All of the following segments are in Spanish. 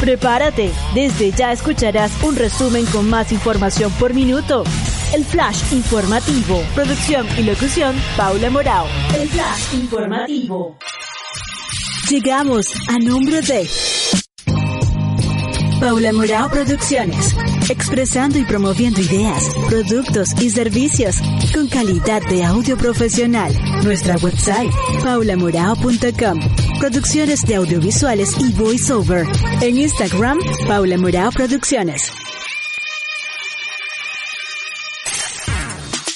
Prepárate, desde ya escucharás un resumen con más información por minuto. El Flash Informativo. Producción y locución, Paula Morao. El Flash Informativo. Llegamos a nombre de Paula Morao Producciones. Expresando y promoviendo ideas, productos y servicios con calidad de audio profesional. Nuestra website, paulamorao.com. Producciones de audiovisuales y voiceover. En Instagram, Paula Morao Producciones.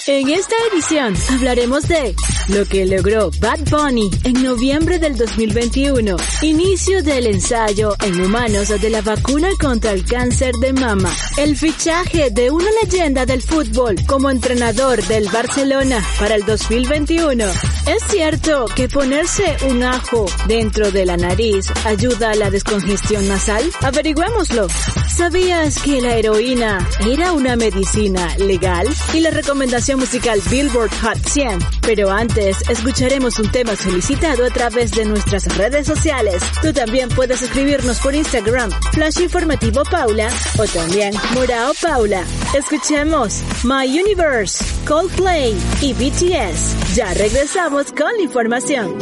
En esta edición hablaremos de lo que logró Bad Bunny en noviembre del 2021, inicio del ensayo en humanos de la vacuna contra el cáncer de mama, el fichaje de una leyenda del fútbol como entrenador del Barcelona para el 2021. ¿Es cierto que ponerse un ajo dentro de la nariz ayuda a la descongestión nasal? Averigüémoslo. ¿Sabías que la heroína era una medicina legal? Y la recomendación musical Billboard Hot 100. Pero antes, escucharemos un tema solicitado a través de nuestras redes sociales. Tú también puedes escribirnos por Instagram, Flash Informativo Paula, o también Morao Paula. Escuchemos My Universe, Coldplay y BTS. Ya regresamos con la información.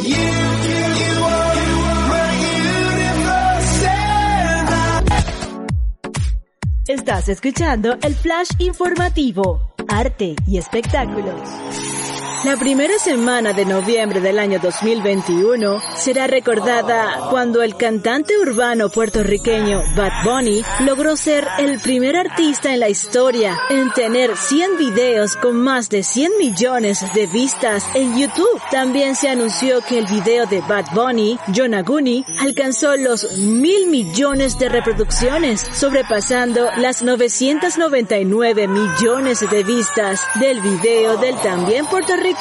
Estás escuchando el Flash Informativo, Arte y Espectáculos. La primera semana de noviembre del año 2021 será recordada cuando el cantante urbano puertorriqueño Bad Bunny logró ser el primer artista en la historia en tener 100 videos con más de 100 millones de vistas en YouTube. También se anunció que el video de Bad Bunny, Yonaguni, alcanzó los mil millones de reproducciones, sobrepasando las 999 millones de vistas del video del también puertorriqueño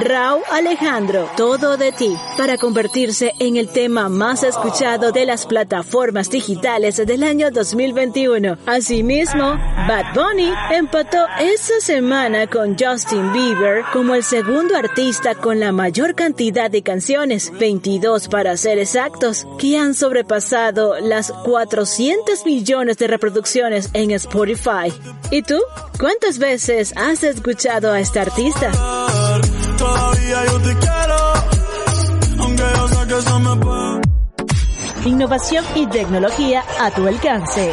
Raúl Alejandro, Todo de ti, para convertirse en el tema más escuchado de las plataformas digitales del año 2021. Asimismo, Bad Bunny empató esa semana con Justin Bieber como el segundo artista con la mayor cantidad de canciones, 22 para ser exactos, que han sobrepasado las 400 millones de reproducciones en Spotify. ¿Y tú? ¿Cuántas veces has escuchado a este artista? Innovación y tecnología a tu alcance.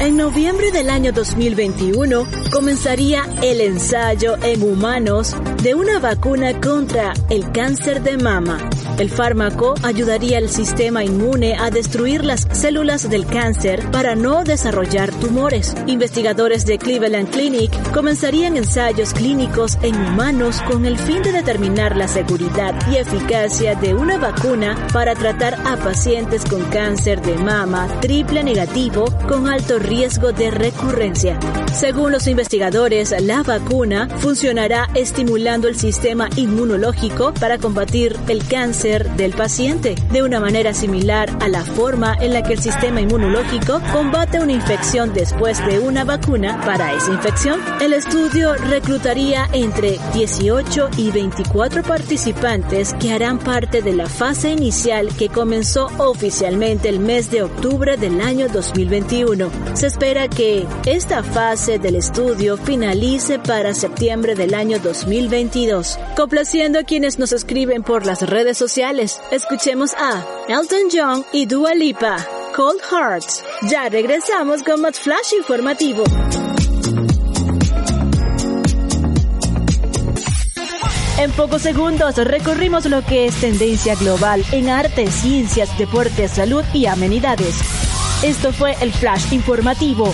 En noviembre del año 2021 comenzaría el ensayo en humanos de una vacuna contra el cáncer de mama. El fármaco ayudaría al sistema inmune a destruir las células del cáncer para no desarrollar tumores. Investigadores de Cleveland Clinic comenzarían ensayos clínicos en humanos con el fin de determinar la seguridad y eficacia de una vacuna para tratar a pacientes con cáncer de mama triple negativo con alto riesgo de recurrencia. Según los investigadores, la vacuna funcionará estimulando el sistema inmunológico para combatir el cáncer del paciente, de una manera similar a la forma en la que el sistema inmunológico combate una infección después de una vacuna para esa infección. El estudio reclutaría entre 18 y 24 participantes que harán parte de la fase inicial que comenzó oficialmente el mes de octubre del año 2021. Se espera que esta fase del estudio finalice para septiembre del año 2022. Complaciendo a quienes nos escriben por las redes Escuchemos a Elton John y Dua Lipa, Cold Hearts. Ya regresamos con más flash informativo. En pocos segundos recorrimos lo que es tendencia global en arte, ciencias, deportes, salud y amenidades. Esto fue el Flash Informativo.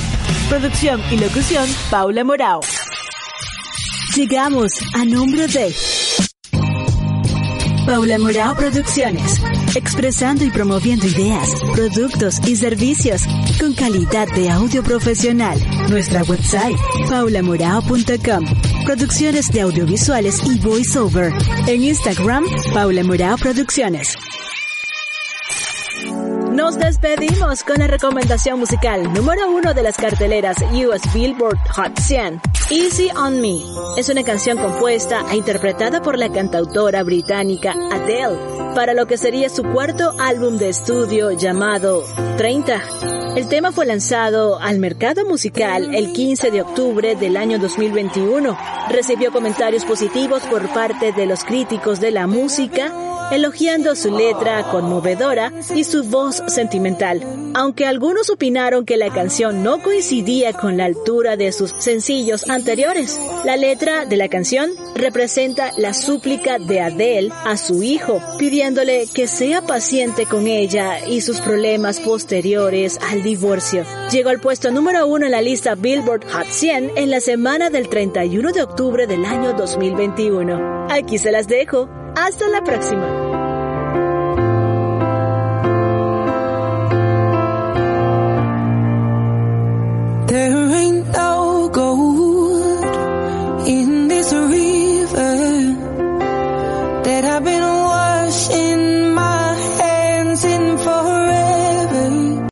Producción y locución, Paula Morao. Llegamos a nombre de Paula Morao Producciones. Expresando y promoviendo ideas, productos y servicios con calidad de audio profesional. Nuestra website, paulamorao.com. Producciones de audiovisuales y voiceover. En Instagram, Paula Morao Producciones. Nos despedimos con la recomendación musical número uno de las carteleras US Billboard Hot 100. Easy on Me es una canción compuesta e interpretada por la cantautora británica Adele para lo que sería su cuarto álbum de estudio llamado 30. El tema fue lanzado al mercado musical el 15 de octubre del año 2021. Recibió comentarios positivos por parte de los críticos de la música elogiando su letra conmovedora y su voz sentimental. Aunque algunos opinaron que la canción no coincidía con la altura de sus sencillos anteriores, la letra de la canción representa la súplica de Adele a su hijo, pidiéndole que sea paciente con ella y sus problemas posteriores al divorcio. Llegó al puesto número uno en la lista Billboard Hot 100 en la semana del 31 de octubre del año 2021. Aquí se las dejo. Hasta la próxima.